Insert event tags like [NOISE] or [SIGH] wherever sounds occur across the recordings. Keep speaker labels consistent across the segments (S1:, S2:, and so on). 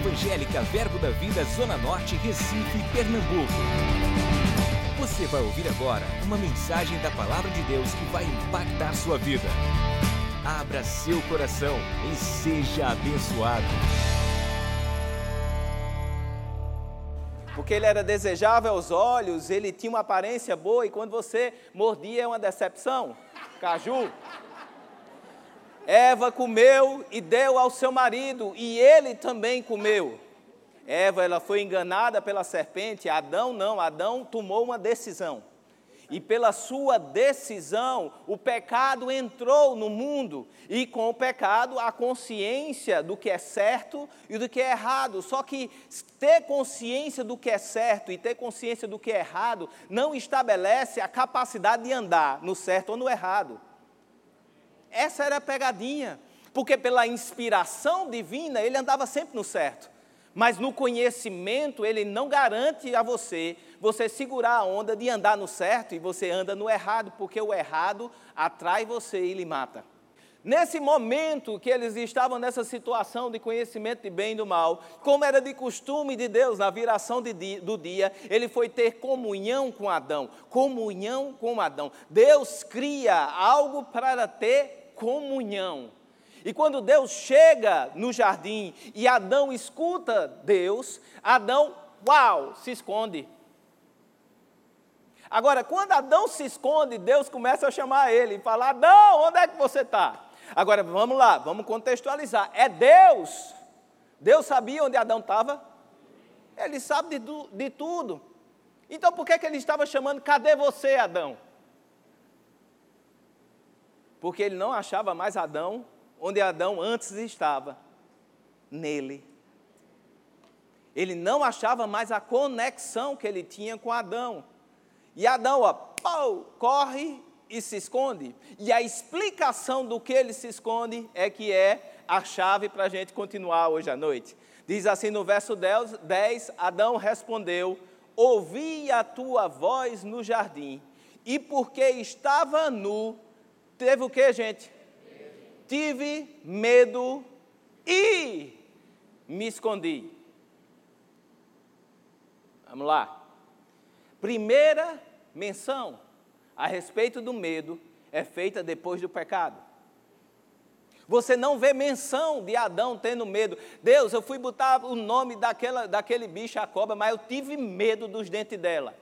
S1: Evangélica Verbo da Vida Zona Norte, Recife, Pernambuco. Você vai ouvir agora uma mensagem da Palavra de Deus que vai impactar sua vida. Abra seu coração e seja abençoado.
S2: Porque ele era desejável aos olhos, ele tinha uma aparência boa e quando você mordia é uma decepção. Caju. Eva comeu e deu ao seu marido, e ele também comeu. Eva ela foi enganada pela serpente, Adão não, Adão tomou uma decisão. E pela sua decisão, o pecado entrou no mundo, e com o pecado, a consciência do que é certo e do que é errado. Só que ter consciência do que é certo e ter consciência do que é errado não estabelece a capacidade de andar no certo ou no errado. Essa era a pegadinha, porque pela inspiração divina ele andava sempre no certo. Mas no conhecimento ele não garante a você você segurar a onda de andar no certo e você anda no errado, porque o errado atrai você e lhe mata. Nesse momento que eles estavam nessa situação de conhecimento de bem e do mal, como era de costume de Deus na viração de dia, do dia, ele foi ter comunhão com Adão. Comunhão com Adão. Deus cria algo para ter comunhão. E quando Deus chega no jardim e Adão escuta Deus, Adão, uau, se esconde. Agora, quando Adão se esconde, Deus começa a chamar ele e falar: Adão, onde é que você está? Agora, vamos lá, vamos contextualizar. É Deus. Deus sabia onde Adão estava? Ele sabe de, de tudo. Então, por que, que ele estava chamando, cadê você, Adão? Porque ele não achava mais Adão onde Adão antes estava, nele. Ele não achava mais a conexão que ele tinha com Adão. E Adão, ó, pau, corre e se esconde. E a explicação do que ele se esconde é que é a chave para a gente continuar hoje à noite. Diz assim no verso 10, 10 Adão respondeu: Ouvi a tua voz no jardim, e porque estava nu, Teve o que, gente? Tive medo e me escondi. Vamos lá. Primeira menção a respeito do medo é feita depois do pecado. Você não vê menção de Adão tendo medo. Deus, eu fui botar o nome daquela, daquele bicho, a cobra, mas eu tive medo dos dentes dela.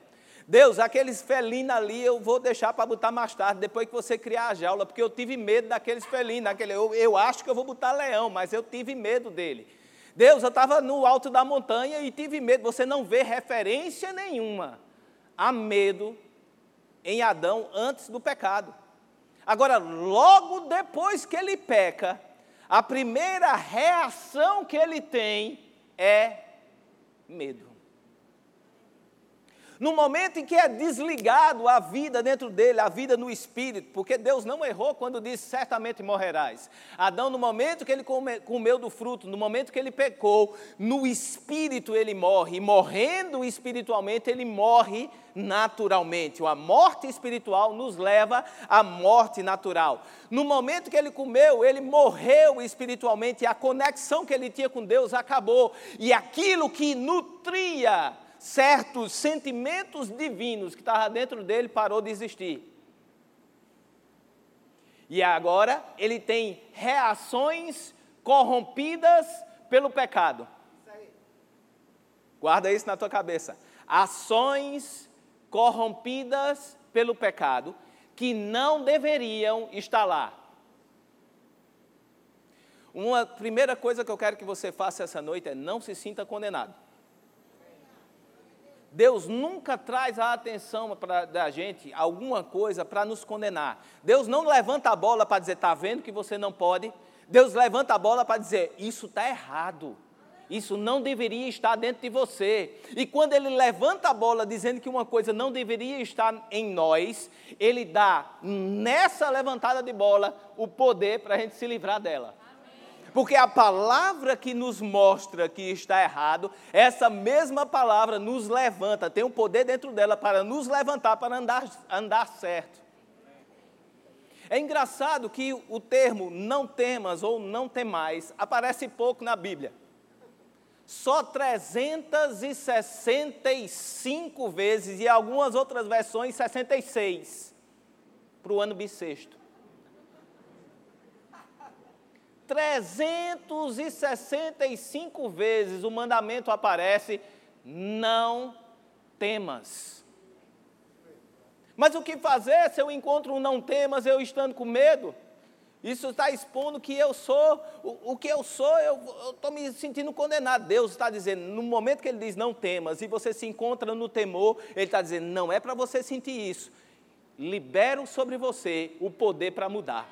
S2: Deus, aqueles felinos ali eu vou deixar para botar mais tarde, depois que você criar a jaula, porque eu tive medo daqueles felinos. Eu, eu acho que eu vou botar leão, mas eu tive medo dele. Deus, eu estava no alto da montanha e tive medo. Você não vê referência nenhuma a medo em Adão antes do pecado. Agora, logo depois que ele peca, a primeira reação que ele tem é medo. No momento em que é desligado a vida dentro dele, a vida no espírito, porque Deus não errou quando disse certamente morrerás. Adão, no momento que ele come, comeu do fruto, no momento que ele pecou, no espírito ele morre, e morrendo espiritualmente, ele morre naturalmente. A morte espiritual nos leva à morte natural. No momento que ele comeu, ele morreu espiritualmente, e a conexão que ele tinha com Deus acabou, e aquilo que nutria certos sentimentos divinos que estavam dentro dele parou de existir. E agora ele tem reações corrompidas pelo pecado. Guarda isso na tua cabeça. Ações corrompidas pelo pecado que não deveriam estar lá. Uma primeira coisa que eu quero que você faça essa noite é não se sinta condenado. Deus nunca traz a atenção para da gente alguma coisa para nos condenar. Deus não levanta a bola para dizer, está vendo que você não pode. Deus levanta a bola para dizer, isso está errado. Isso não deveria estar dentro de você. E quando ele levanta a bola dizendo que uma coisa não deveria estar em nós, ele dá nessa levantada de bola o poder para a gente se livrar dela. Porque a palavra que nos mostra que está errado, essa mesma palavra nos levanta, tem um poder dentro dela para nos levantar, para andar, andar certo. É engraçado que o termo não temas ou não temais aparece pouco na Bíblia. só 365 vezes, e algumas outras versões 66, para o ano bissexto. 365 vezes o mandamento aparece: não temas. Mas o que fazer se eu encontro um não temas, eu estando com medo? Isso está expondo que eu sou, o, o que eu sou, eu estou me sentindo condenado. Deus está dizendo, no momento que Ele diz não temas, e você se encontra no temor, Ele está dizendo, não é para você sentir isso. Libero sobre você o poder para mudar.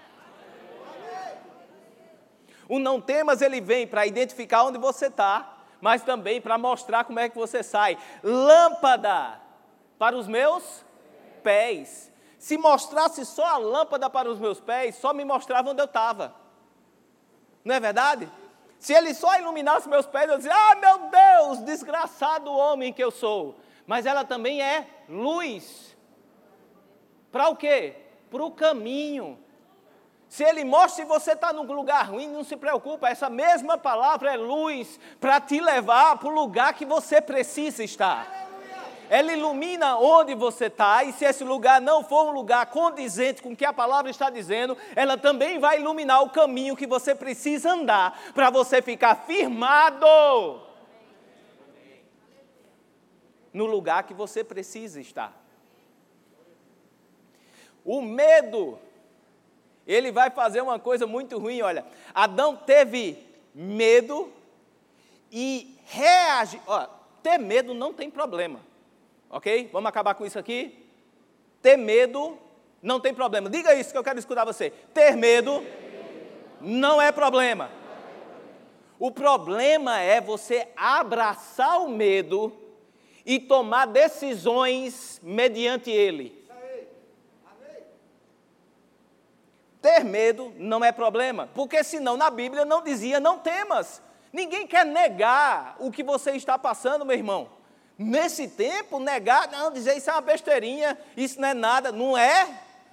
S2: O não temas, ele vem para identificar onde você está, mas também para mostrar como é que você sai. Lâmpada para os meus pés se mostrasse só a lâmpada para os meus pés, só me mostrava onde eu estava. Não é verdade? Se ele só iluminasse meus pés, eu dizia: Ah, meu Deus, desgraçado homem que eu sou. Mas ela também é luz. Para o quê? Para o caminho. Se ele mostra que você está num lugar ruim, não se preocupa, essa mesma palavra é luz para te levar para o lugar que você precisa estar ela ilumina onde você está, e se esse lugar não for um lugar condizente com o que a palavra está dizendo, ela também vai iluminar o caminho que você precisa andar para você ficar firmado no lugar que você precisa estar. O medo, ele vai fazer uma coisa muito ruim, olha. Adão teve medo e reage. Ó, ter medo não tem problema. Ok? Vamos acabar com isso aqui? Ter medo não tem problema. Diga isso que eu quero escutar você. Ter medo não é problema. O problema é você abraçar o medo e tomar decisões mediante ele. Ter medo não é problema, porque senão na Bíblia não dizia não temas. Ninguém quer negar o que você está passando, meu irmão. Nesse tempo, negar, não, dizer isso é uma besteirinha, isso não é nada, não é?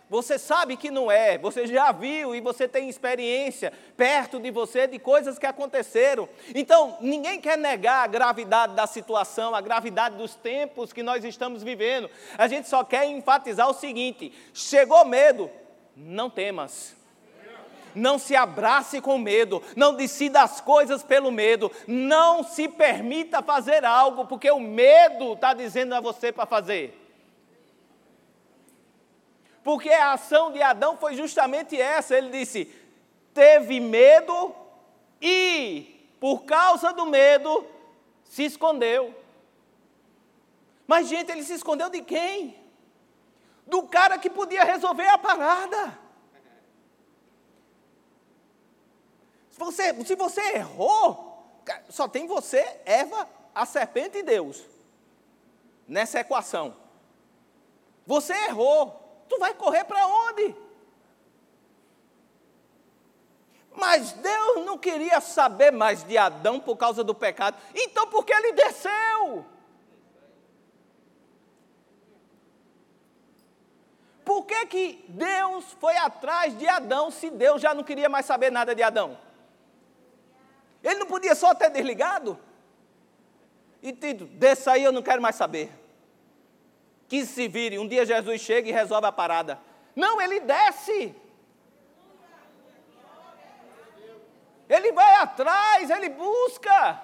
S2: Você sabe que não é, você já viu e você tem experiência perto de você de coisas que aconteceram. Então, ninguém quer negar a gravidade da situação, a gravidade dos tempos que nós estamos vivendo. A gente só quer enfatizar o seguinte: chegou medo, não temas não se abrace com medo, não decida as coisas pelo medo, não se permita fazer algo, porque o medo está dizendo a você para fazer. Porque a ação de Adão foi justamente essa: ele disse, teve medo e, por causa do medo, se escondeu. Mas, gente, ele se escondeu de quem? Do cara que podia resolver a parada. Se você, se você errou, só tem você, Eva, a serpente e Deus. Nessa equação. Você errou. Tu vai correr para onde? Mas Deus não queria saber mais de Adão por causa do pecado. Então por que ele desceu? Por que, que Deus foi atrás de Adão se Deus já não queria mais saber nada de Adão? Ele não podia só ter desligado? E Tito, desça aí, eu não quero mais saber. Que se vire, um dia Jesus chega e resolve a parada. Não, ele desce. Ele vai atrás, ele busca.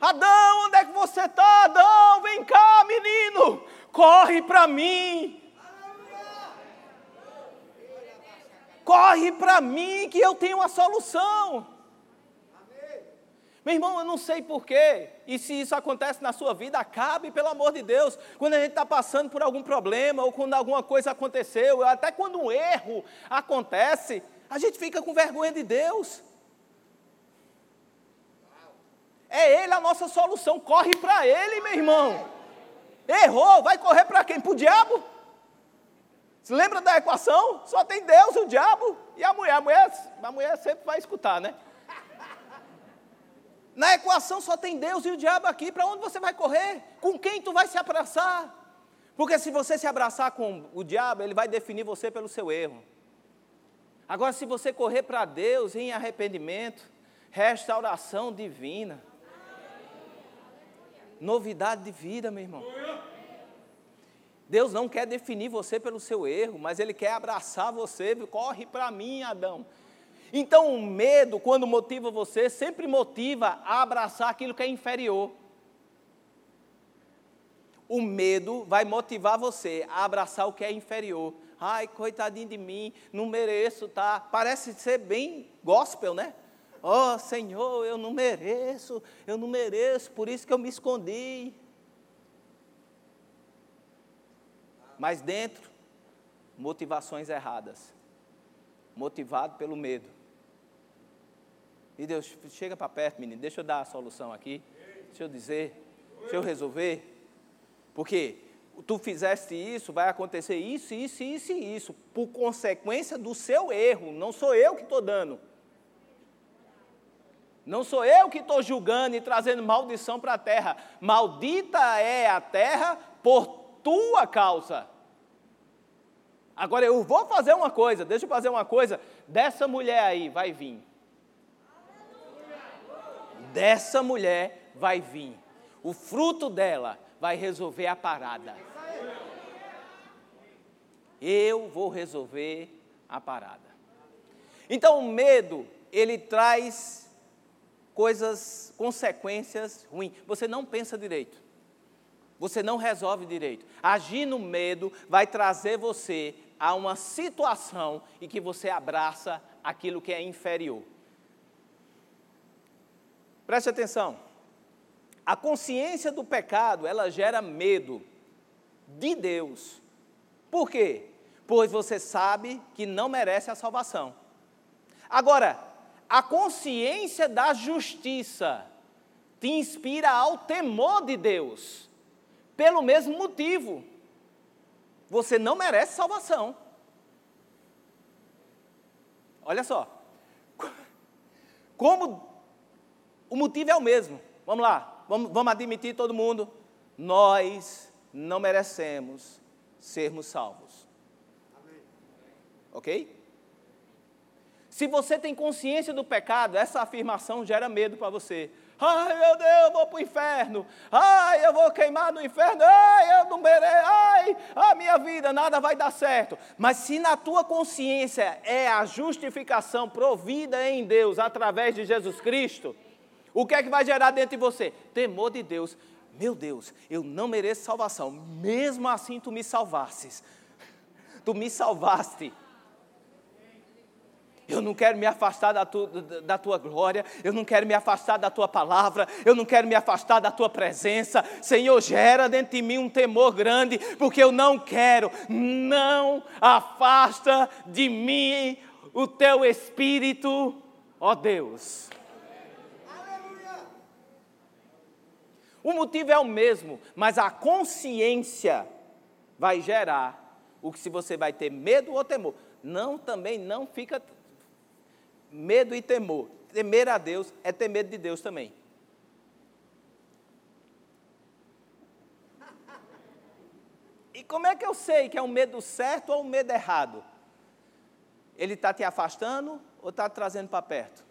S2: Adão, onde é que você está? Adão, vem cá, menino. Corre para mim. corre para mim que eu tenho a solução. Meu irmão, eu não sei porquê, e se isso acontece na sua vida, acabe, pelo amor de Deus. Quando a gente está passando por algum problema, ou quando alguma coisa aconteceu, até quando um erro acontece, a gente fica com vergonha de Deus. É Ele a nossa solução, corre para Ele, meu irmão. Errou, vai correr para quem? Para o diabo? Se lembra da equação? Só tem Deus, o diabo e a mulher. A mulher, a mulher sempre vai escutar, né? Na equação só tem Deus e o diabo aqui. Para onde você vai correr? Com quem tu vai se abraçar? Porque se você se abraçar com o diabo, ele vai definir você pelo seu erro. Agora, se você correr para Deus em arrependimento, restauração divina. Novidade de vida, meu irmão. Deus não quer definir você pelo seu erro, mas Ele quer abraçar você. Corre para mim, Adão. Então, o medo, quando motiva você, sempre motiva a abraçar aquilo que é inferior. O medo vai motivar você a abraçar o que é inferior. Ai, coitadinho de mim, não mereço, tá? Parece ser bem gospel, né? Oh, Senhor, eu não mereço, eu não mereço, por isso que eu me escondi. Mas dentro, motivações erradas. Motivado pelo medo. E Deus, chega para perto, menino, deixa eu dar a solução aqui. Deixa eu dizer, deixa eu resolver. Porque tu fizeste isso, vai acontecer isso, isso, isso e isso, por consequência do seu erro, não sou eu que estou dando. Não sou eu que estou julgando e trazendo maldição para a terra. Maldita é a terra por tua causa. Agora eu vou fazer uma coisa, deixa eu fazer uma coisa. Dessa mulher aí vai vir. Dessa mulher vai vir. O fruto dela vai resolver a parada. Eu vou resolver a parada. Então o medo, ele traz coisas, consequências ruins. Você não pensa direito. Você não resolve direito. Agir no medo vai trazer você a uma situação em que você abraça aquilo que é inferior. Preste atenção. A consciência do pecado, ela gera medo de Deus. Por quê? Pois você sabe que não merece a salvação. Agora, a consciência da justiça te inspira ao temor de Deus, pelo mesmo motivo. Você não merece salvação. Olha só. Como o motivo é o mesmo. Vamos lá vamos, vamos admitir todo mundo, nós não merecemos sermos salvos. Amém. Ok? Se você tem consciência do pecado, essa afirmação gera medo para você. Ai, meu Deus, eu vou para o inferno. Ai, eu vou queimar no inferno. Ai, eu não mereço. Ai, a minha vida, nada vai dar certo. Mas se na tua consciência é a justificação provida em Deus através de Jesus Cristo, o que é que vai gerar dentro de você? Temor de Deus. Meu Deus, eu não mereço salvação. Mesmo assim, tu me salvasses. Tu me salvaste. Eu não quero me afastar da, tu, da tua glória, eu não quero me afastar da tua palavra, eu não quero me afastar da tua presença. Senhor, gera dentro de mim um temor grande, porque eu não quero. Não afasta de mim o teu espírito, ó Deus. O motivo é o mesmo, mas a consciência vai gerar o que se você vai ter medo ou temor. Não, também não fica medo e temor. Temer a Deus é ter medo de Deus também. E como é que eu sei que é um medo certo ou um medo errado? Ele está te afastando ou está te trazendo para perto?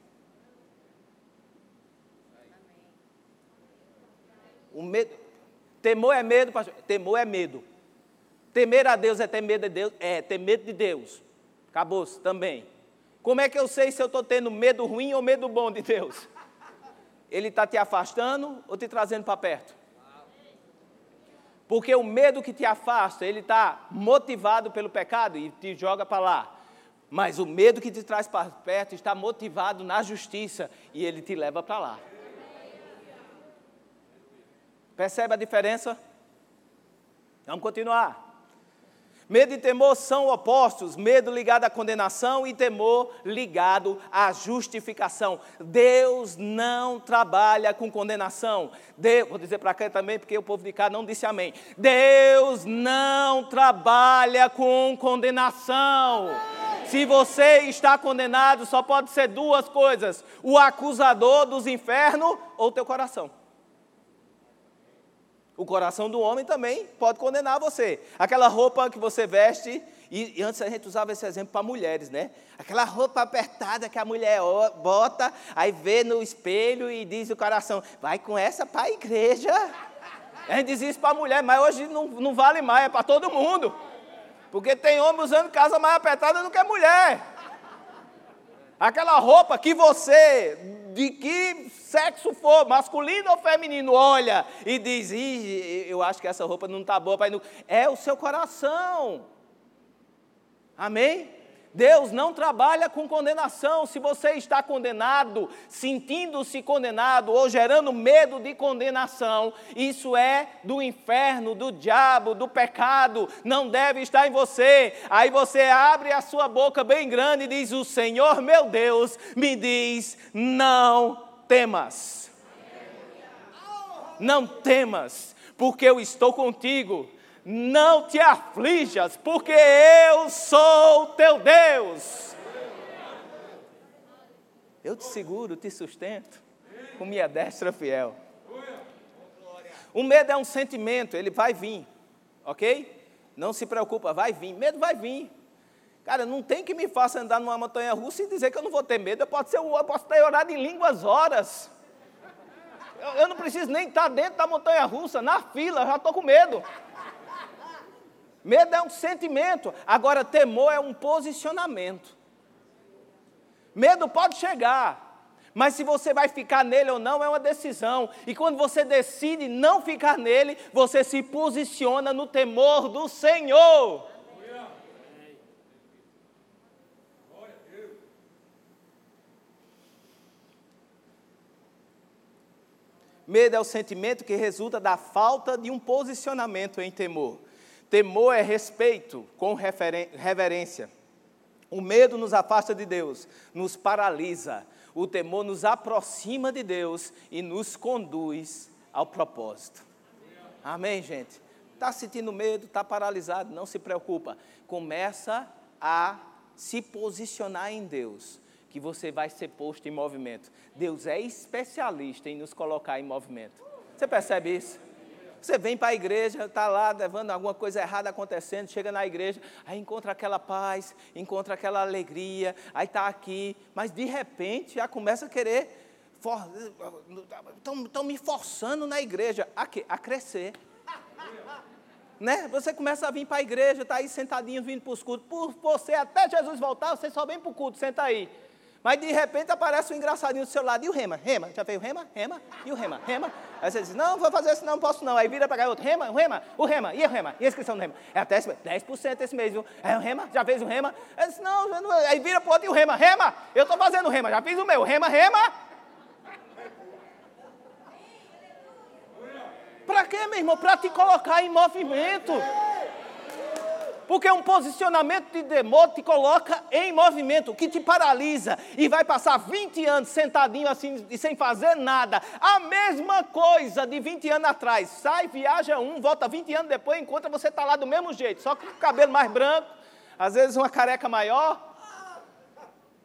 S2: O medo, temor é medo, pastor? Temor é medo. Temer a Deus é ter medo de Deus? É, ter medo de Deus. Acabou-se também. Como é que eu sei se eu estou tendo medo ruim ou medo bom de Deus? Ele está te afastando ou te trazendo para perto? Porque o medo que te afasta, ele está motivado pelo pecado e te joga para lá. Mas o medo que te traz para perto está motivado na justiça e ele te leva para lá. Percebe a diferença? Vamos continuar. Medo e temor são opostos, medo ligado à condenação e temor ligado à justificação. Deus não trabalha com condenação. Vou dizer para cá também, porque o povo de cá não disse amém. Deus não trabalha com condenação. Se você está condenado, só pode ser duas coisas: o acusador dos infernos ou teu coração. O coração do homem também pode condenar você. Aquela roupa que você veste E, e, antes a gente usava esse exemplo para mulheres, né? Aquela roupa apertada que a mulher bota, aí vê no espelho e diz o coração: vai com essa para a igreja. A gente dizia isso para a mulher, mas hoje não, não vale mais, é para todo mundo. Porque tem homem usando casa mais apertada do que mulher. Aquela roupa que você, de que sexo for, masculino ou feminino, olha e diz: eu acho que essa roupa não está boa para ir no. É o seu coração. Amém? Deus não trabalha com condenação. Se você está condenado, sentindo-se condenado ou gerando medo de condenação, isso é do inferno, do diabo, do pecado, não deve estar em você. Aí você abre a sua boca bem grande e diz: O Senhor meu Deus me diz: Não temas. Não temas, porque eu estou contigo não te aflijas, porque eu sou teu Deus. Eu te seguro, te sustento com minha destra fiel. O medo é um sentimento, ele vai vir, ok? Não se preocupa, vai vir. Medo vai vir. Cara, não tem que me faça andar numa montanha russa e dizer que eu não vou ter medo. Eu posso, ser, eu posso ter orado em línguas horas. Eu, eu não preciso nem estar dentro da montanha russa, na fila, eu já estou com medo. Medo é um sentimento, agora temor é um posicionamento. Medo pode chegar, mas se você vai ficar nele ou não é uma decisão. E quando você decide não ficar nele, você se posiciona no temor do Senhor. Medo é o sentimento que resulta da falta de um posicionamento em temor. Temor é respeito com reverência. O medo nos afasta de Deus, nos paralisa. O temor nos aproxima de Deus e nos conduz ao propósito. Amém, gente? Está sentindo medo, está paralisado, não se preocupa. Começa a se posicionar em Deus, que você vai ser posto em movimento. Deus é especialista em nos colocar em movimento. Você percebe isso? Você vem para a igreja, está lá levando alguma coisa errada acontecendo, chega na igreja, aí encontra aquela paz, encontra aquela alegria, aí está aqui, mas de repente já começa a querer, estão me forçando na igreja a, quê? a crescer. [LAUGHS] Né? Você começa a vir para a igreja, está aí sentadinho vindo para os cultos. Por você, até Jesus voltar, você só vem para o culto, senta aí. Mas de repente aparece um engraçadinho do seu lado. E o rema? Rema? Já veio o rema? Rema? E o rema? Rema? Aí você diz, não, vou fazer isso, não posso não. Aí vira para cá outro, rema, o rema, o rema, e o rema? E a inscrição do rema? É até esse mês, 10% esse mês, viu? É o rema? Já fez o rema? Aí disse, não, não, aí vira para outro e o rema, rema, eu estou fazendo o rema, já fiz o meu, rema, rema. Para quê, meu irmão? Para te colocar em movimento. Porque um posicionamento de temor te coloca em movimento, que te paralisa e vai passar 20 anos sentadinho assim e sem fazer nada. A mesma coisa de 20 anos atrás. Sai, viaja um, volta 20 anos depois, encontra você está lá do mesmo jeito, só com o cabelo mais branco, às vezes uma careca maior.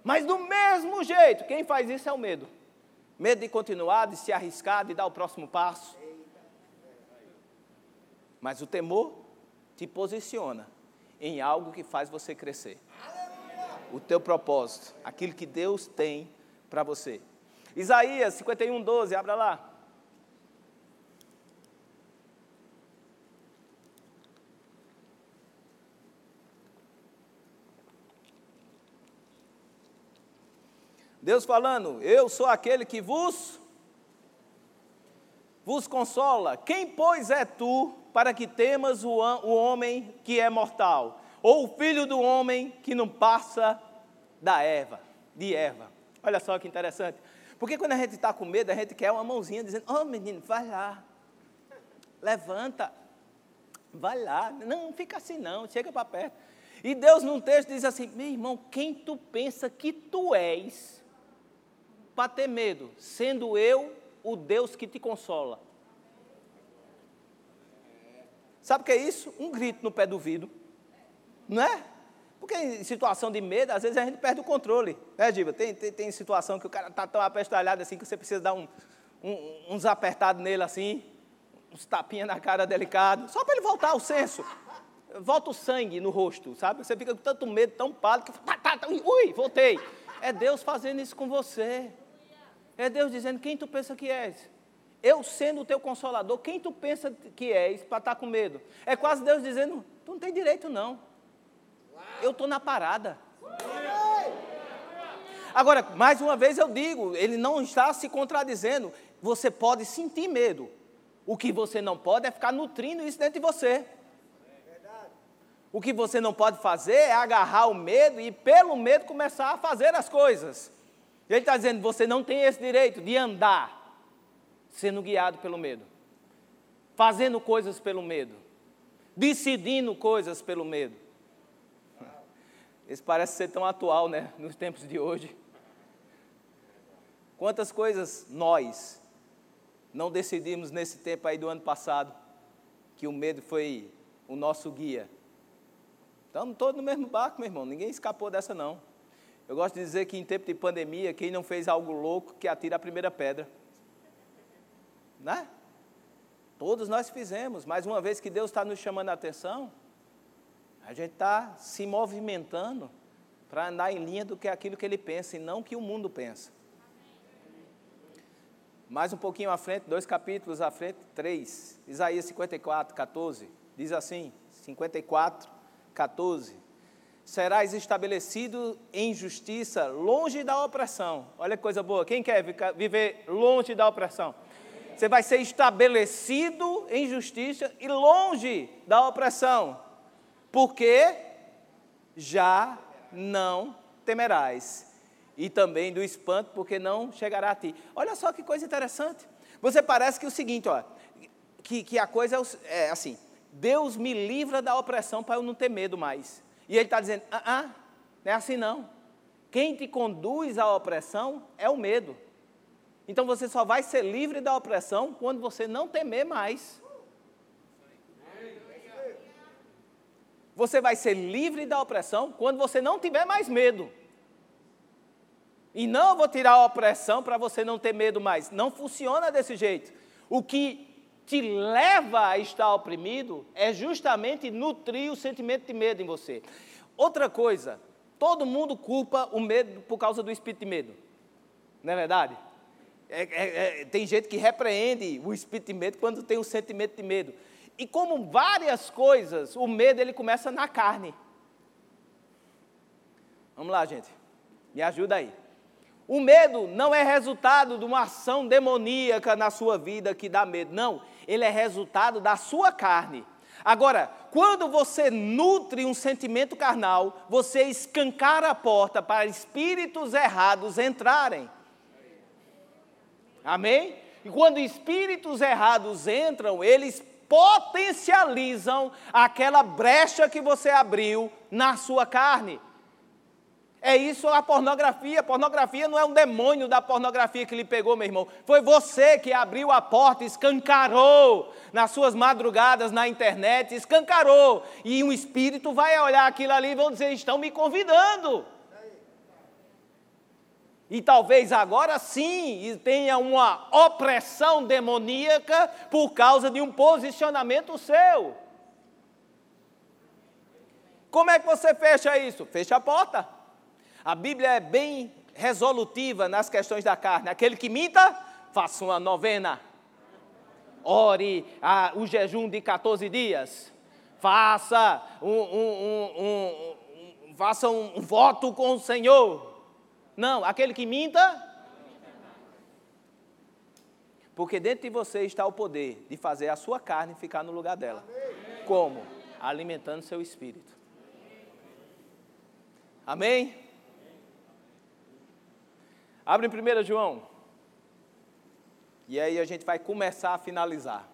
S2: Mas do mesmo jeito, quem faz isso é o medo. Medo de continuar, de se arriscar, de dar o próximo passo. Mas o temor te posiciona em algo que faz você crescer. O teu propósito, aquilo que Deus tem para você. Isaías 51, 12, abra lá. Deus falando, eu sou aquele que vos vos consola. Quem, pois, é tu para que temas o, o homem que é mortal, ou o filho do homem que não passa da Eva, de Eva. Olha só que interessante. Porque quando a gente está com medo, a gente quer uma mãozinha dizendo: Ô oh, menino, vai lá, levanta, vai lá. Não, fica assim não, chega para perto. E Deus num texto diz assim: meu irmão, quem tu pensa que tu és para ter medo, sendo eu o Deus que te consola? Sabe o que é isso? Um grito no pé do vidro. Não é? Porque em situação de medo, às vezes a gente perde o controle. Né, Diva? Tem, tem, tem situação que o cara está tão apestalhado assim que você precisa dar um, um, uns apertados nele assim, uns tapinhas na cara delicado, só para ele voltar ao senso. volta o sangue no rosto, sabe? Você fica com tanto medo, tão pálido, que tá, tá, tá, ui, voltei. É Deus fazendo isso com você. É Deus dizendo: quem tu pensa que és? Eu sendo o teu consolador, quem tu pensa que és para estar tá com medo? É quase Deus dizendo: tu não tem direito, não. Eu estou na parada. Agora, mais uma vez eu digo, ele não está se contradizendo. Você pode sentir medo. O que você não pode é ficar nutrindo isso dentro de você. O que você não pode fazer é agarrar o medo e, pelo medo, começar a fazer as coisas. Ele está dizendo: você não tem esse direito de andar sendo guiado pelo medo, fazendo coisas pelo medo, decidindo coisas pelo medo. Isso parece ser tão atual, né, [LAUGHS] nos tempos de hoje. Quantas coisas nós não decidimos nesse tempo aí do ano passado, que o medo foi o nosso guia. Estamos todos no mesmo barco, meu irmão, ninguém escapou dessa não. Eu gosto de dizer que em tempo de pandemia, quem não fez algo louco, que atira a primeira pedra. Né? Todos nós fizemos, mas uma vez que Deus está nos chamando a atenção, a gente está se movimentando para andar em linha do que é aquilo que ele pensa e não que o mundo pensa. Mais um pouquinho à frente, dois capítulos à frente, três. Isaías 54, 14. Diz assim: 54, 14. Serás estabelecido em justiça, longe da opressão. Olha que coisa boa. Quem quer viver longe da opressão? Você vai ser estabelecido em justiça e longe da opressão, porque já não temerás, e também do espanto, porque não chegará a ti. Olha só que coisa interessante. Você parece que é o seguinte, ó, que, que a coisa é, é assim: Deus me livra da opressão para eu não ter medo mais. E Ele está dizendo: ah, ah, não é assim não. Quem te conduz à opressão é o medo. Então você só vai ser livre da opressão quando você não temer mais. Você vai ser livre da opressão quando você não tiver mais medo. E não vou tirar a opressão para você não ter medo mais. Não funciona desse jeito. O que te leva a estar oprimido é justamente nutrir o sentimento de medo em você. Outra coisa, todo mundo culpa o medo por causa do espírito de medo. Não é verdade? É, é, é, tem gente que repreende o espírito de medo quando tem o sentimento de medo. E como várias coisas, o medo ele começa na carne. Vamos lá, gente. Me ajuda aí. O medo não é resultado de uma ação demoníaca na sua vida que dá medo. Não, ele é resultado da sua carne. Agora, quando você nutre um sentimento carnal, você escancara a porta para espíritos errados entrarem. Amém? E quando espíritos errados entram, eles potencializam aquela brecha que você abriu na sua carne. É isso a pornografia. Pornografia não é um demônio da pornografia que lhe pegou, meu irmão. Foi você que abriu a porta, escancarou nas suas madrugadas na internet, escancarou. E um espírito vai olhar aquilo ali e vão dizer: estão me convidando. E talvez agora sim tenha uma opressão demoníaca por causa de um posicionamento seu. Como é que você fecha isso? Fecha a porta. A Bíblia é bem resolutiva nas questões da carne. Aquele que minta, faça uma novena. Ore a, o jejum de 14 dias. Faça um, um, um, um faça um voto com o Senhor não, aquele que minta. Porque dentro de você está o poder de fazer a sua carne ficar no lugar dela. Como? Alimentando seu espírito. Amém? Abre em 1 João. E aí a gente vai começar a finalizar.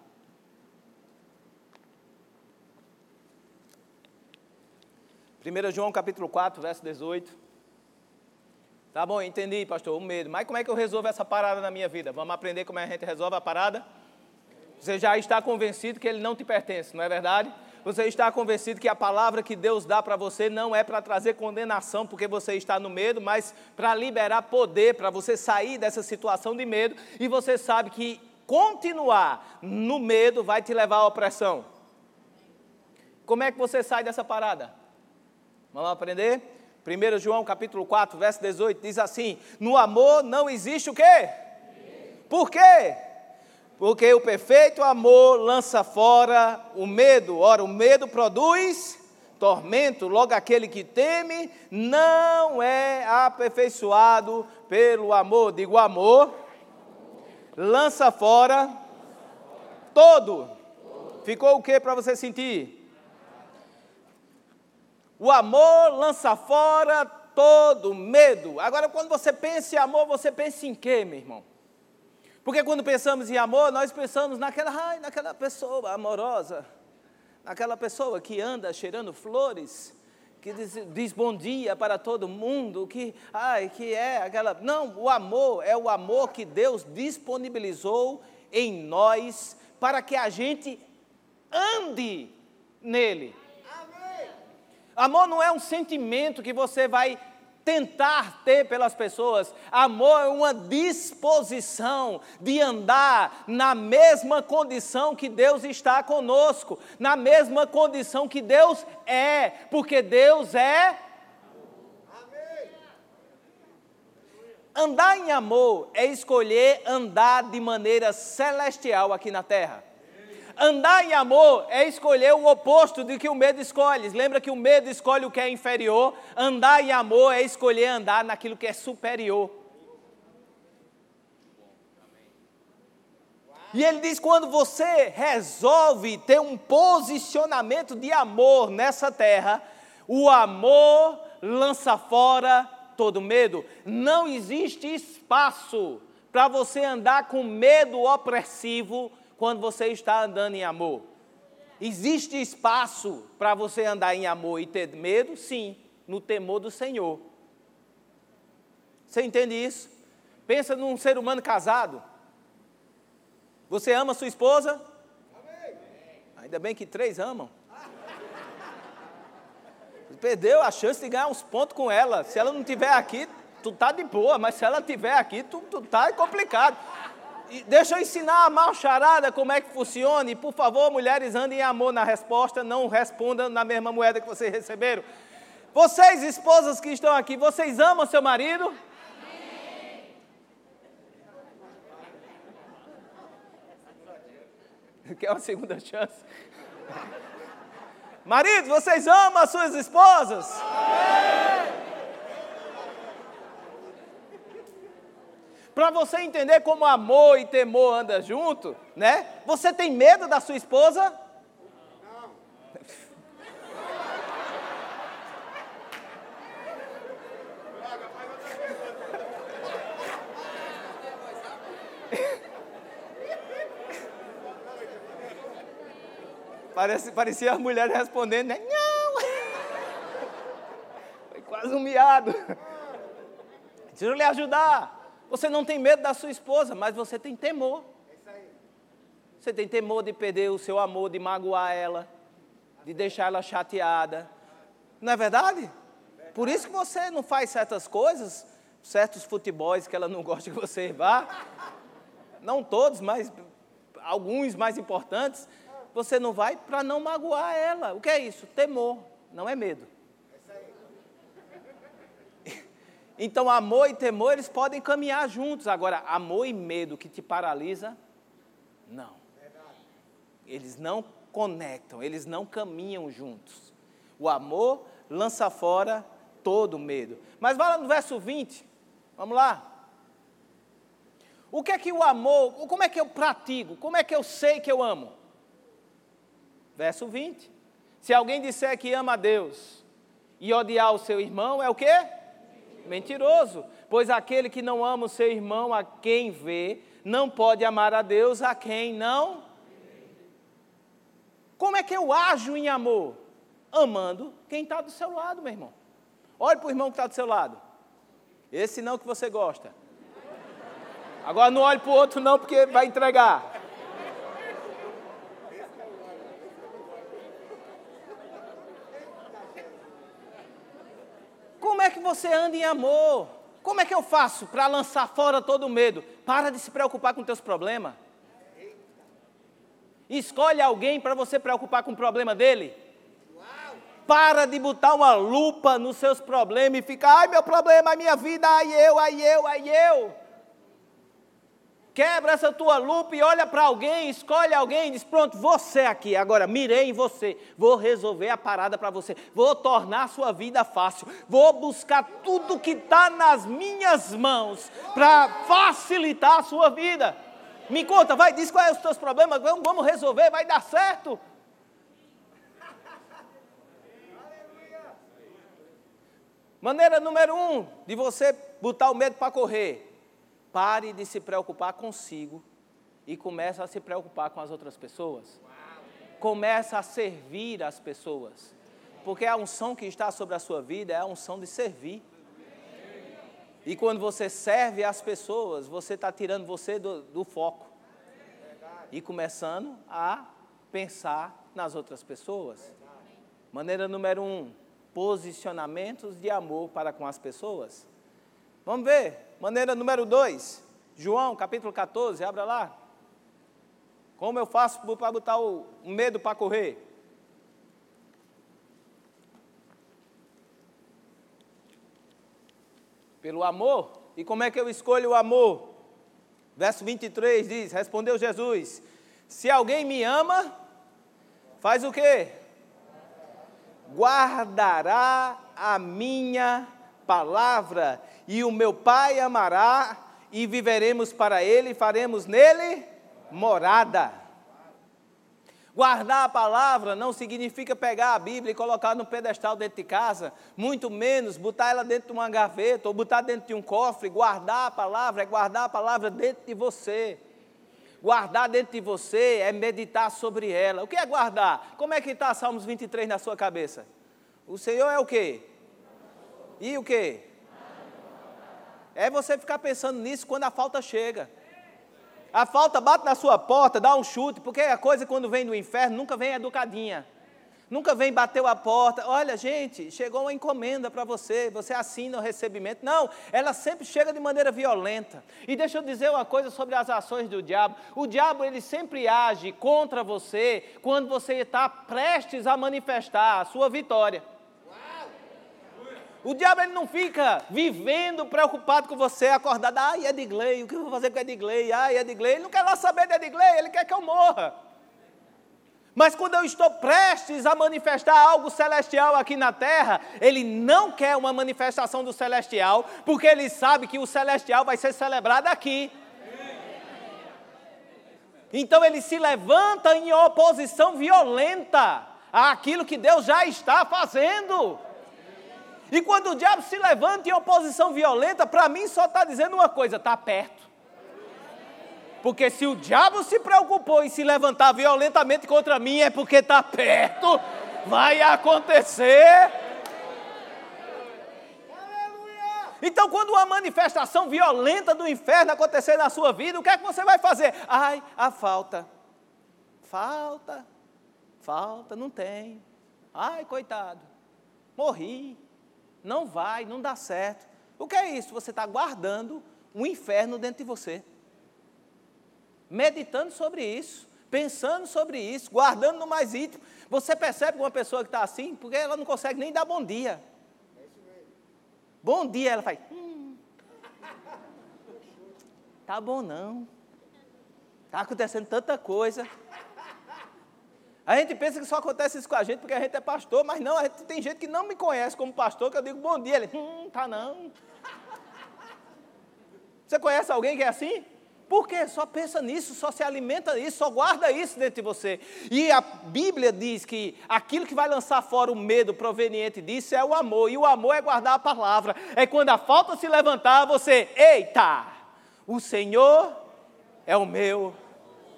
S2: Primeiro João capítulo 4, verso 18. Tá bom, entendi, pastor, o medo. Mas como é que eu resolvo essa parada na minha vida? Vamos aprender como é a gente resolve a parada? Você já está convencido que ele não te pertence, não é verdade? Você está convencido que a palavra que Deus dá para você não é para trazer condenação porque você está no medo, mas para liberar poder, para você sair dessa situação de medo. E você sabe que continuar no medo vai te levar à opressão. Como é que você sai dessa parada? Vamos aprender? 1 João capítulo 4, verso 18 diz assim: No amor não existe o quê? Por quê? Porque o perfeito amor lança fora o medo. Ora, o medo produz tormento, logo aquele que teme não é aperfeiçoado pelo amor. Digo amor, lança fora todo. Ficou o que para você sentir? O amor lança fora todo medo. Agora, quando você pensa em amor, você pensa em quê, meu irmão? Porque quando pensamos em amor, nós pensamos naquela, ai, naquela pessoa amorosa, naquela pessoa que anda cheirando flores, que diz, diz, bom dia para todo mundo, que, ai, que é aquela. Não, o amor é o amor que Deus disponibilizou em nós para que a gente ande nele. Amém. Amor não é um sentimento que você vai tentar ter pelas pessoas. Amor é uma disposição de andar na mesma condição que Deus está conosco, na mesma condição que Deus é, porque Deus é. Andar em amor é escolher andar de maneira celestial aqui na terra. Andar em amor é escolher o oposto de que o medo escolhe. Lembra que o medo escolhe o que é inferior? Andar em amor é escolher andar naquilo que é superior. E ele diz: quando você resolve ter um posicionamento de amor nessa terra, o amor lança fora todo medo. Não existe espaço para você andar com medo opressivo quando você está andando em amor. Existe espaço para você andar em amor e ter medo? Sim, no temor do Senhor. Você entende isso? Pensa num ser humano casado. Você ama sua esposa? Amém. Ainda bem que três amam. Perdeu a chance de ganhar uns pontos com ela. Se ela não estiver aqui, tu tá de boa, mas se ela estiver aqui, tu, tu tá complicado deixa eu ensinar a macharada como é que funciona. E por favor, mulheres, andem em amor na resposta, não respondam na mesma moeda que vocês receberam. Vocês, esposas que estão aqui, vocês amam seu marido? Quer uma segunda chance? Maridos, vocês amam as suas esposas? Amém. Para você entender como amor e temor andam junto, né? Você tem medo da sua esposa? Não. Parece, parecia a mulher respondendo, né? Não! Foi quase um miado. Deixa eu lhe ajudar. Você não tem medo da sua esposa, mas você tem temor. Você tem temor de perder o seu amor, de magoar ela, de deixar ela chateada. Não é verdade? Por isso que você não faz certas coisas, certos futebols que ela não [LAUGHS] gosta que você vá. Não todos, mas alguns mais importantes. Você não vai para não magoar ela. O que é isso? Temor, não é medo. Então, amor e temor, eles podem caminhar juntos. Agora, amor e medo que te paralisa, não. Eles não conectam, eles não caminham juntos. O amor lança fora todo medo. Mas vai lá no verso 20. Vamos lá. O que é que o amor, como é que eu pratico? Como é que eu sei que eu amo? Verso 20. Se alguém disser que ama a Deus e odiar o seu irmão, é o quê? Mentiroso, pois aquele que não ama o seu irmão a quem vê, não pode amar a Deus a quem não. Como é que eu ajo em amor? Amando quem está do seu lado, meu irmão. Olhe para o irmão que está do seu lado. Esse não que você gosta. Agora não olhe para o outro não, porque vai entregar. É que você anda em amor? Como é que eu faço para lançar fora todo o medo? Para de se preocupar com teus problemas. Escolhe alguém para você preocupar com o problema dele. Para de botar uma lupa nos seus problemas e ficar, ai meu problema, a minha vida, ai eu, ai eu, ai eu. Quebra essa tua lupa e olha para alguém, escolhe alguém e diz: Pronto, você aqui, agora mirei em você, vou resolver a parada para você, vou tornar a sua vida fácil, vou buscar tudo que está nas minhas mãos para facilitar a sua vida. Me conta, vai, diz quais são os teus problemas, vamos resolver, vai dar certo. Maneira número um de você botar o medo para correr Pare de se preocupar consigo e comece a se preocupar com as outras pessoas. Começa a servir as pessoas. Porque a unção que está sobre a sua vida é a unção de servir. E quando você serve as pessoas, você está tirando você do, do foco. E começando a pensar nas outras pessoas. Maneira número um, posicionamentos de amor para com as pessoas. Vamos ver, Maneira número 2, João capítulo 14, abra lá. Como eu faço para botar o medo para correr? Pelo amor. E como é que eu escolho o amor? Verso 23 diz: Respondeu Jesus: Se alguém me ama, faz o quê? Guardará a minha palavra, e o meu Pai amará, e viveremos para Ele, e faremos nele morada. Guardar a palavra não significa pegar a Bíblia e colocar no pedestal dentro de casa, muito menos botar ela dentro de uma gaveta ou botar dentro de um cofre. Guardar a palavra é guardar a palavra dentro de você. Guardar dentro de você é meditar sobre ela. O que é guardar? Como é que está Salmos 23 na sua cabeça? O Senhor é o quê? E o quê? É você ficar pensando nisso quando a falta chega. A falta bate na sua porta, dá um chute, porque a coisa quando vem do inferno nunca vem educadinha. Nunca vem bateu a porta. Olha, gente, chegou uma encomenda para você, você assina o recebimento. Não, ela sempre chega de maneira violenta. E deixa eu dizer uma coisa sobre as ações do diabo. O diabo ele sempre age contra você quando você está prestes a manifestar a sua vitória. O diabo ele não fica vivendo preocupado com você, acordado, ai, Edgley, o que eu vou fazer com Edgley? Ai, Edgley, ele não quer lá saber de Edgley, ele quer que eu morra. Mas quando eu estou prestes a manifestar algo celestial aqui na terra, ele não quer uma manifestação do celestial, porque ele sabe que o celestial vai ser celebrado aqui. Então ele se levanta em oposição violenta àquilo que Deus já está fazendo. E quando o diabo se levanta em oposição violenta, para mim só está dizendo uma coisa: está perto. Porque se o diabo se preocupou em se levantar violentamente contra mim, é porque está perto, vai acontecer. Então, quando uma manifestação violenta do inferno acontecer na sua vida, o que é que você vai fazer? Ai, a falta. Falta, falta, não tem. Ai, coitado, morri não vai, não dá certo. O que é isso? Você está guardando um inferno dentro de você. Meditando sobre isso, pensando sobre isso, guardando no mais íntimo. Você percebe uma pessoa que está assim, porque ela não consegue nem dar bom dia. Bom dia, ela faz. Hum, tá bom não. Está acontecendo tanta coisa. A gente pensa que só acontece isso com a gente porque a gente é pastor, mas não, gente, tem gente que não me conhece como pastor, que eu digo bom dia, ele, hum, tá não. Você conhece alguém que é assim? Por quê? Só pensa nisso, só se alimenta nisso, só guarda isso dentro de você. E a Bíblia diz que aquilo que vai lançar fora o medo proveniente disso é o amor. E o amor é guardar a palavra. É quando a falta se levantar, você, eita, o Senhor é o meu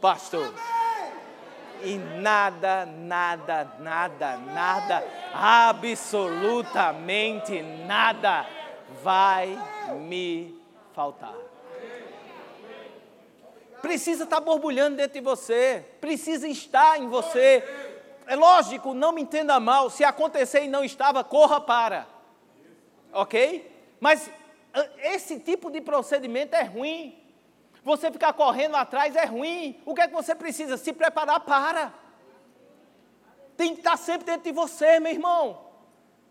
S2: pastor. E nada, nada, nada, nada, absolutamente nada vai me faltar. Precisa estar borbulhando dentro de você, precisa estar em você. É lógico, não me entenda mal, se acontecer e não estava, corra para. Ok? Mas ah, esse tipo de procedimento é ruim. Você ficar correndo atrás é ruim. O que é que você precisa? Se preparar para. tem que estar sempre dentro de você, meu irmão.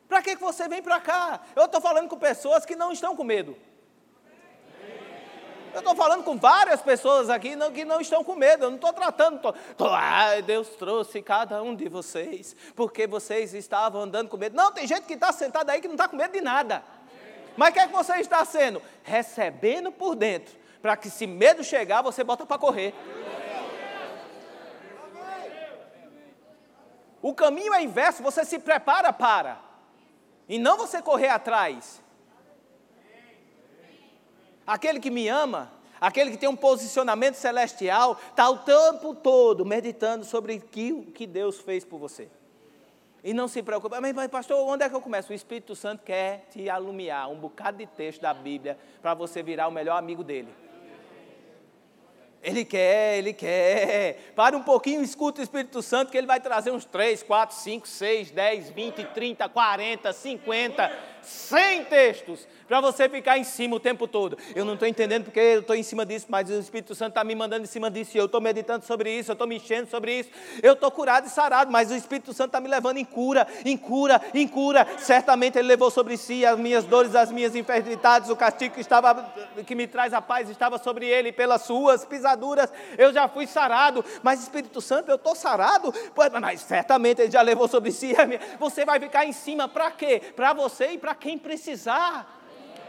S2: Para que, que você vem para cá? Eu estou falando com pessoas que não estão com medo. Eu estou falando com várias pessoas aqui não, que não estão com medo. Eu não estou tratando. Tô, tô, Deus trouxe cada um de vocês, porque vocês estavam andando com medo. Não, tem gente que está sentada aí que não está com medo de nada. Mas o que é que você está sendo? Recebendo por dentro, para que se medo chegar, você bota para correr. O caminho é inverso, você se prepara para, e não você correr atrás. Aquele que me ama, aquele que tem um posicionamento celestial, está o tempo todo meditando sobre o que Deus fez por você. E não se preocupe, mas, mas pastor, onde é que eu começo? O Espírito Santo quer te alumiar um bocado de texto da Bíblia para você virar o melhor amigo dele. Ele quer, ele quer. Para um pouquinho, escuta o Espírito Santo, que ele vai trazer uns 3, 4, 5, 6, 10, 20, 30, 40, 50, 100 textos para você ficar em cima o tempo todo. Eu não estou entendendo porque eu estou em cima disso, mas o Espírito Santo está me mandando em cima disso, e eu estou meditando sobre isso, eu estou me enchendo sobre isso. Eu estou curado e sarado, mas o Espírito Santo está me levando em cura, em cura, em cura. Certamente Ele levou sobre si as minhas dores, as minhas enfermidades, o castigo que, estava, que me traz a paz estava sobre Ele, pelas suas pisaduras eu já fui sarado. Mas Espírito Santo, eu estou sarado, mas certamente Ele já levou sobre si. Você vai ficar em cima para quê? Para você e para quem precisar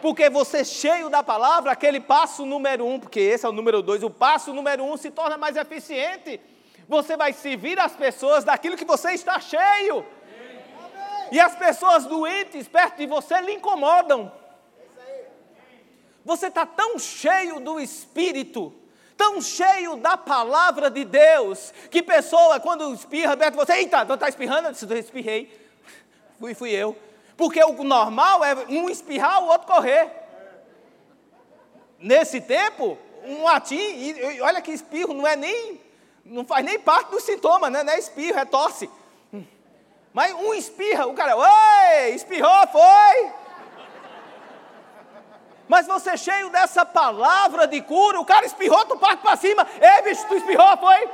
S2: porque você cheio da palavra, aquele passo número um, porque esse é o número dois, o passo número um se torna mais eficiente. Você vai servir as pessoas daquilo que você está cheio. E as pessoas doentes perto de você lhe incomodam. Você está tão cheio do Espírito, tão cheio da palavra de Deus, que pessoa, quando espirra perto de você, eita, não está espirrando? Eu disse, espirrei. [LAUGHS] Fui, fui eu. Porque o normal é um espirrar, o outro correr. Nesse tempo, um latim, e olha que espirro não é nem, não faz nem parte do sintoma, né? não é espirro, é tosse. Mas um espirra, o cara, oi, espirrou, foi. Mas você cheio dessa palavra de cura, o cara espirrou, tu parte para cima, ei bicho, tu espirrou, foi.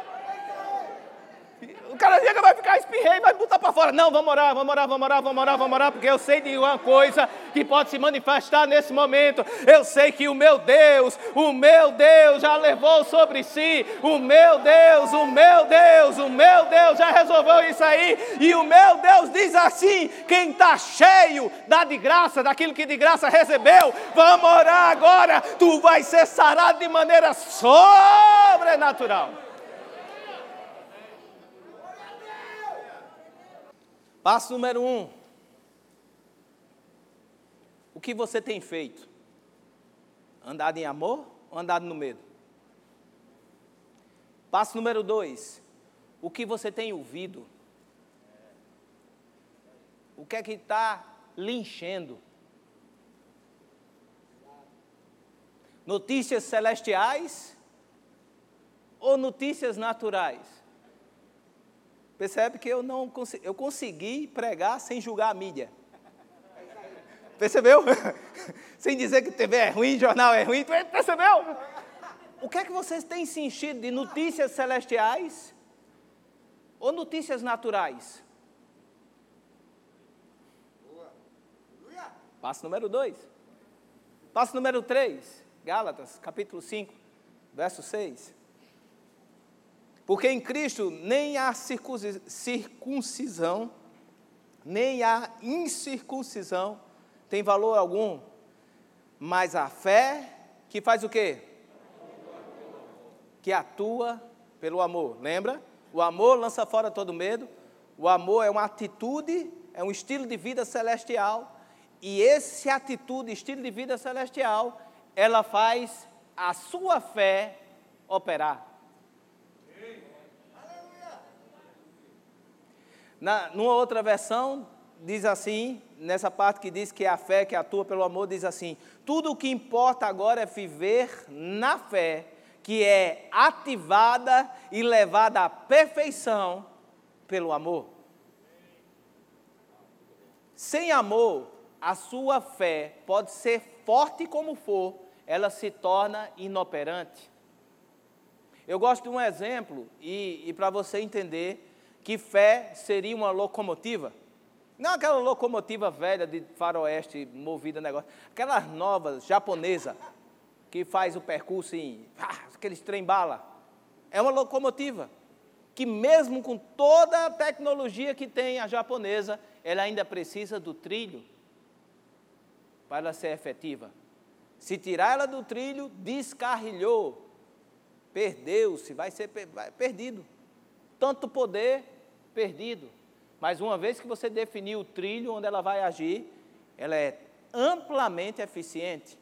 S2: O cara chega, vai ficar espirrei, vai botar para fora. Não, vamos orar, vamos orar, vamos orar, vamos orar, vamos orar, porque eu sei de uma coisa que pode se manifestar nesse momento. Eu sei que o meu Deus, o meu Deus já levou sobre si. O meu Deus, o meu Deus, o meu Deus já resolveu isso aí. E o meu Deus diz assim: quem está cheio dá de graça, daquilo que de graça recebeu, vamos orar agora. Tu vai ser sarado de maneira sobrenatural. Passo número um. O que você tem feito? Andado em amor ou andado no medo? Passo número dois. O que você tem ouvido? O que é que está lhe enchendo? Notícias celestiais ou notícias naturais? Percebe que eu não consegui, eu consegui pregar sem julgar a mídia. Percebeu? [LAUGHS] sem dizer que TV é ruim, jornal é ruim, percebeu? O que é que vocês têm se enchido de notícias celestiais ou notícias naturais? Passo número 2. Passo número 3, Gálatas, capítulo 5, verso 6. Porque em Cristo nem a circuncisão, nem a incircuncisão tem valor algum, mas a fé que faz o quê? Que atua pelo amor. Lembra? O amor lança fora todo medo. O amor é uma atitude, é um estilo de vida celestial. E esse atitude, estilo de vida celestial, ela faz a sua fé operar. Na, numa outra versão, diz assim, nessa parte que diz que é a fé que atua pelo amor, diz assim: tudo o que importa agora é viver na fé, que é ativada e levada à perfeição pelo amor. Sem amor, a sua fé pode ser forte como for, ela se torna inoperante. Eu gosto de um exemplo, e, e para você entender, que fé seria uma locomotiva. Não aquela locomotiva velha de faroeste movida negócio, aquelas novas japonesa que faz o percurso em ah, aqueles trem bala. É uma locomotiva que mesmo com toda a tecnologia que tem a japonesa, ela ainda precisa do trilho para ser efetiva. Se tirar ela do trilho, descarrilhou, perdeu-se, vai ser perdido. Tanto poder perdido. Mas uma vez que você definiu o trilho onde ela vai agir, ela é amplamente eficiente.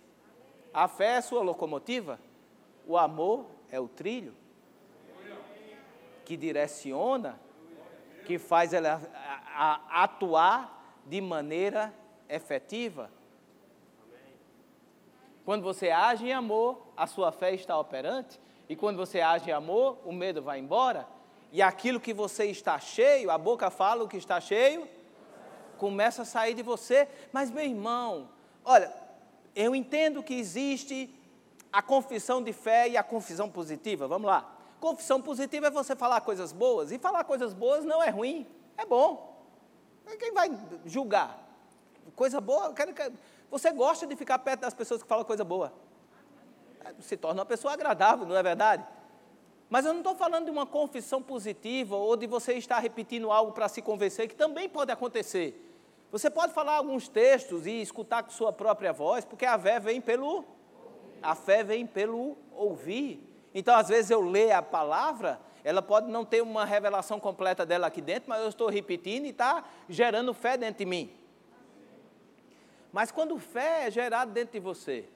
S2: A fé é sua locomotiva, o amor é o trilho que direciona, que faz ela atuar de maneira efetiva. Quando você age em amor, a sua fé está operante, e quando você age em amor, o medo vai embora, e aquilo que você está cheio, a boca fala o que está cheio, começa a sair de você. Mas, meu irmão, olha, eu entendo que existe a confissão de fé e a confissão positiva. Vamos lá. Confissão positiva é você falar coisas boas, e falar coisas boas não é ruim, é bom. Quem vai julgar? Coisa boa, você gosta de ficar perto das pessoas que falam coisa boa. Se torna uma pessoa agradável, não é verdade? Mas eu não estou falando de uma confissão positiva ou de você estar repetindo algo para se convencer, que também pode acontecer. Você pode falar alguns textos e escutar com sua própria voz, porque a fé vem pelo a fé vem pelo ouvir. Então, às vezes eu leio a palavra, ela pode não ter uma revelação completa dela aqui dentro, mas eu estou repetindo e está gerando fé dentro de mim. Mas quando fé é gerada dentro de você,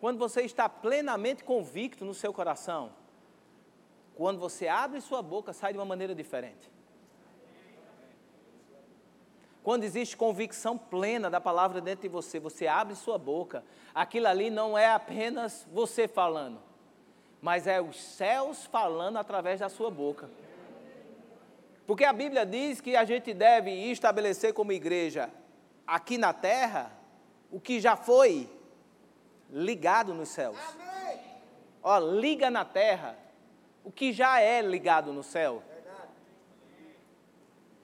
S2: quando você está plenamente convicto no seu coração, quando você abre sua boca, sai de uma maneira diferente. Quando existe convicção plena da palavra dentro de você, você abre sua boca, aquilo ali não é apenas você falando, mas é os céus falando através da sua boca. Porque a Bíblia diz que a gente deve estabelecer como igreja aqui na terra o que já foi ligado nos céus. Ó, liga na terra o que já é ligado no céu.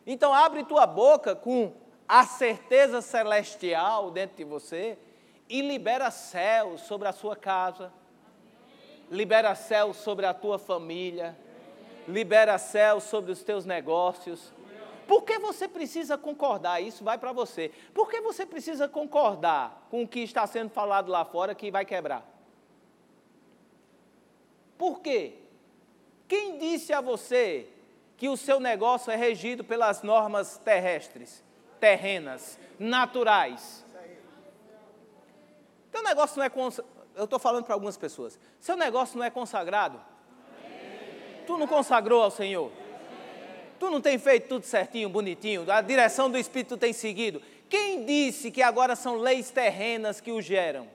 S2: Então abre tua boca com a certeza celestial dentro de você e libera céu sobre a sua casa. Libera céu sobre a tua família. Libera céu sobre os teus negócios. Por que você precisa concordar? Isso vai para você. Por que você precisa concordar com o que está sendo falado lá fora que vai quebrar? Por quê? Quem disse a você que o seu negócio é regido pelas normas terrestres, terrenas, naturais? Seu negócio não é. Eu estou falando para algumas pessoas. Seu negócio não é consagrado? Tu não consagrou ao Senhor? Tu não tem feito tudo certinho, bonitinho? A direção do Espírito tem seguido? Quem disse que agora são leis terrenas que o geram?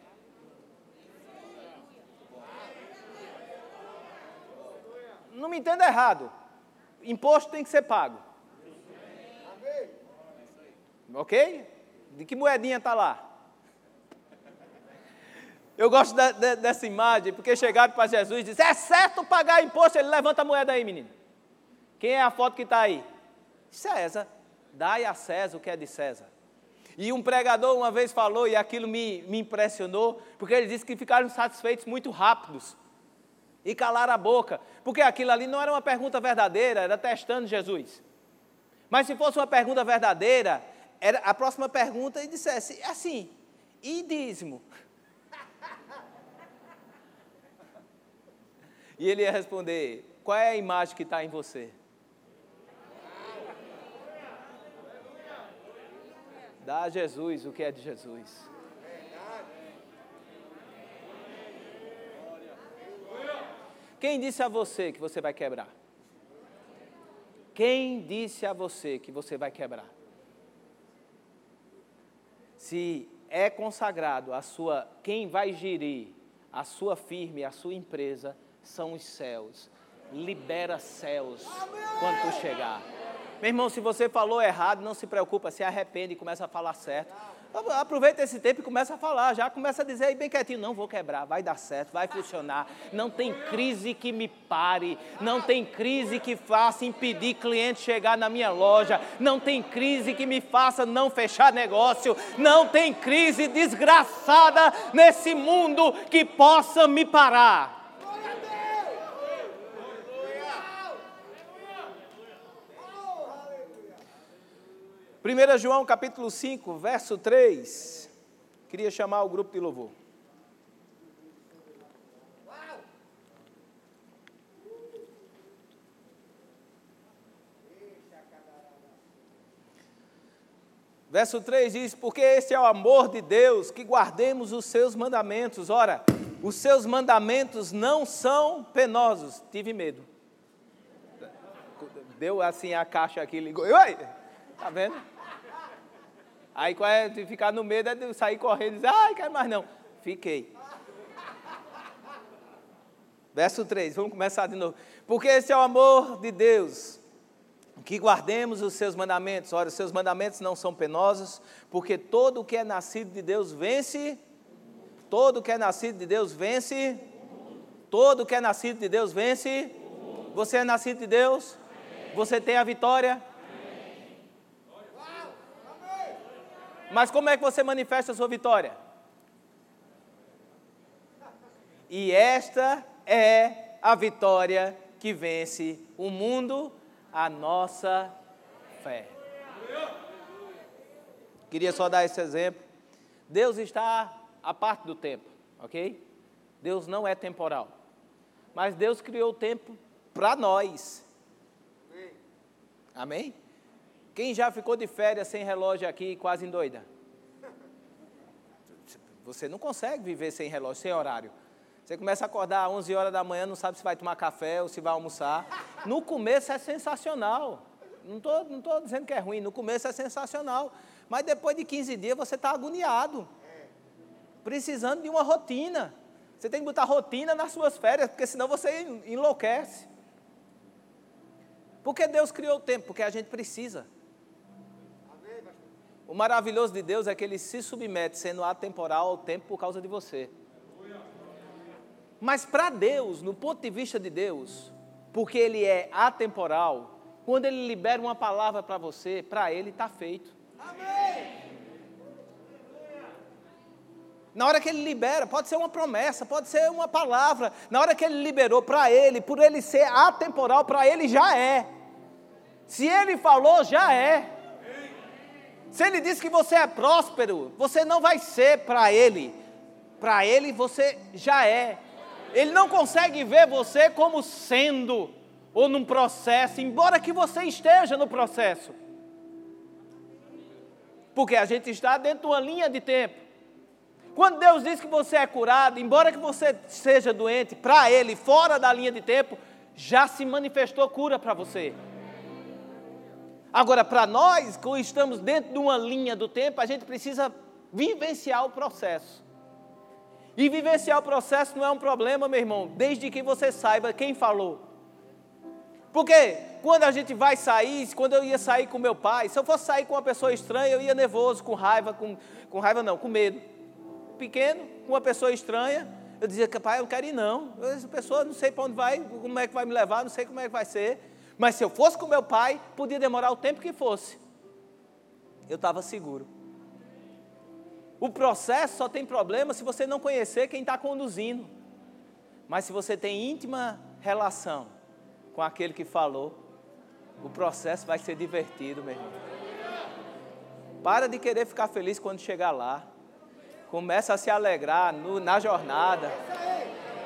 S2: Não me entenda errado. Imposto tem que ser pago. Ok? De que moedinha está lá? Eu gosto de, de, dessa imagem, porque chegaram para Jesus e disseram: É certo pagar imposto? Ele levanta a moeda aí, menino. Quem é a foto que está aí? César. Dai a César o que é de César. E um pregador uma vez falou, e aquilo me, me impressionou, porque ele disse que ficaram satisfeitos muito rápidos e calar a boca, porque aquilo ali não era uma pergunta verdadeira, era testando Jesus. Mas se fosse uma pergunta verdadeira, era a próxima pergunta e dissesse é assim: e dízimo? E ele ia responder: qual é a imagem que está em você? Dá a Jesus o que é de Jesus. Quem disse a você que você vai quebrar? Quem disse a você que você vai quebrar? Se é consagrado a sua, quem vai gerir a sua firme, a sua empresa, são os céus. Libera céus quando tu chegar. Meu irmão, se você falou errado, não se preocupa, se arrepende e começa a falar certo. Aproveita esse tempo e começa a falar, já começa a dizer aí bem quietinho, não vou quebrar, vai dar certo, vai funcionar. Não tem crise que me pare, não tem crise que faça impedir cliente chegar na minha loja, não tem crise que me faça não fechar negócio, não tem crise desgraçada nesse mundo que possa me parar. 1 João capítulo 5, verso 3. Queria chamar o grupo de louvor. Verso 3 diz: Porque esse é o amor de Deus, que guardemos os seus mandamentos. Ora, os seus mandamentos não são penosos. Tive medo. Deu assim a caixa aqui, ligou. Oi! Tá vendo? Aí é ficar no medo é de sair correndo e dizer, ai, quero mais não. Fiquei. Verso 3, vamos começar de novo. Porque esse é o amor de Deus, que guardemos os seus mandamentos. Ora, os seus mandamentos não são penosos, porque todo o que é nascido de Deus vence. Todo o que é nascido de Deus vence. Todo o que é nascido de Deus vence. Você é nascido de Deus? Você tem a vitória? Mas como é que você manifesta a sua vitória? E esta é a vitória que vence o mundo, a nossa fé. Queria só dar esse exemplo. Deus está a parte do tempo, ok? Deus não é temporal. Mas Deus criou o tempo para nós. Amém? Quem já ficou de férias sem relógio aqui, quase doida? Você não consegue viver sem relógio, sem horário. Você começa a acordar às 11 horas da manhã, não sabe se vai tomar café ou se vai almoçar. No começo é sensacional. Não estou não tô dizendo que é ruim, no começo é sensacional. Mas depois de 15 dias você está agoniado. Precisando de uma rotina. Você tem que botar rotina nas suas férias, porque senão você enlouquece. Porque Deus criou o tempo? Porque a gente precisa. O maravilhoso de Deus é que ele se submete, sendo atemporal ao tempo por causa de você. Mas para Deus, no ponto de vista de Deus, porque ele é atemporal, quando ele libera uma palavra para você, para ele está feito. Amém. Na hora que ele libera, pode ser uma promessa, pode ser uma palavra. Na hora que ele liberou para ele, por ele ser atemporal, para ele já é. Se ele falou, já é. Se ele diz que você é próspero, você não vai ser para ele. Para ele você já é. Ele não consegue ver você como sendo ou num processo, embora que você esteja no processo. Porque a gente está dentro de uma linha de tempo. Quando Deus diz que você é curado, embora que você seja doente, para Ele, fora da linha de tempo, já se manifestou cura para você. Agora, para nós, que estamos dentro de uma linha do tempo, a gente precisa vivenciar o processo. E vivenciar o processo não é um problema, meu irmão, desde que você saiba quem falou. Porque quando a gente vai sair, quando eu ia sair com meu pai, se eu fosse sair com uma pessoa estranha, eu ia nervoso, com raiva, com, com raiva não, com medo. Pequeno, com uma pessoa estranha, eu dizia pai, eu não quero ir não. Essa pessoa não sei para onde vai, como é que vai me levar, não sei como é que vai ser. Mas se eu fosse com meu pai, podia demorar o tempo que fosse. Eu estava seguro. O processo só tem problema se você não conhecer quem está conduzindo. Mas se você tem íntima relação com aquele que falou, o processo vai ser divertido, meu irmão. Para de querer ficar feliz quando chegar lá. Começa a se alegrar no, na jornada.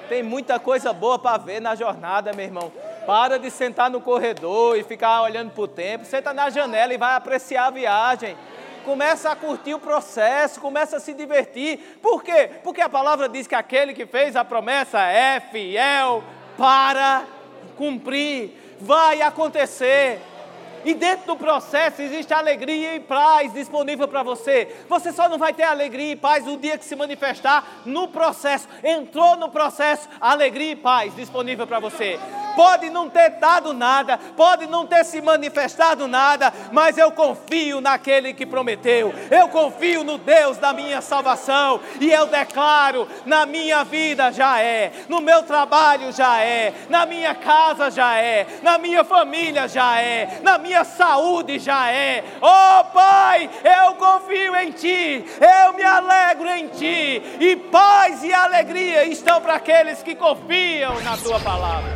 S2: Tem muita coisa boa para ver na jornada, meu irmão. Para de sentar no corredor e ficar olhando para o tempo. Senta na janela e vai apreciar a viagem. Começa a curtir o processo, começa a se divertir. Por quê? Porque a palavra diz que aquele que fez a promessa é fiel para cumprir. Vai acontecer. E dentro do processo existe alegria e paz disponível para você. Você só não vai ter alegria e paz o dia que se manifestar no processo. Entrou no processo, alegria e paz disponível para você. pode não ter dado nada, pode não ter se manifestado nada, mas eu confio naquele que prometeu, eu confio no Deus da minha salvação, e eu declaro: na minha vida já é, no meu trabalho já é, na minha casa já é, na minha família já é, na minha saúde já é. Oh Pai, eu confio em Ti, eu me alegro em Ti, e paz e alegria estão para aqueles que confiam na Tua palavra.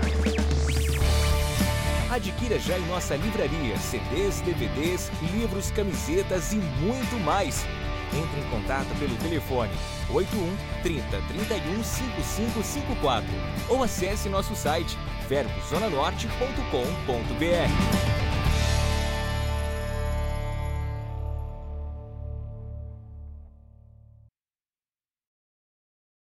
S1: Adquira já em nossa livraria CDs, DVDs, livros, camisetas e muito mais. Entre em contato pelo telefone 81 30 31 5554 ou acesse nosso site verbozonanorte.com.br.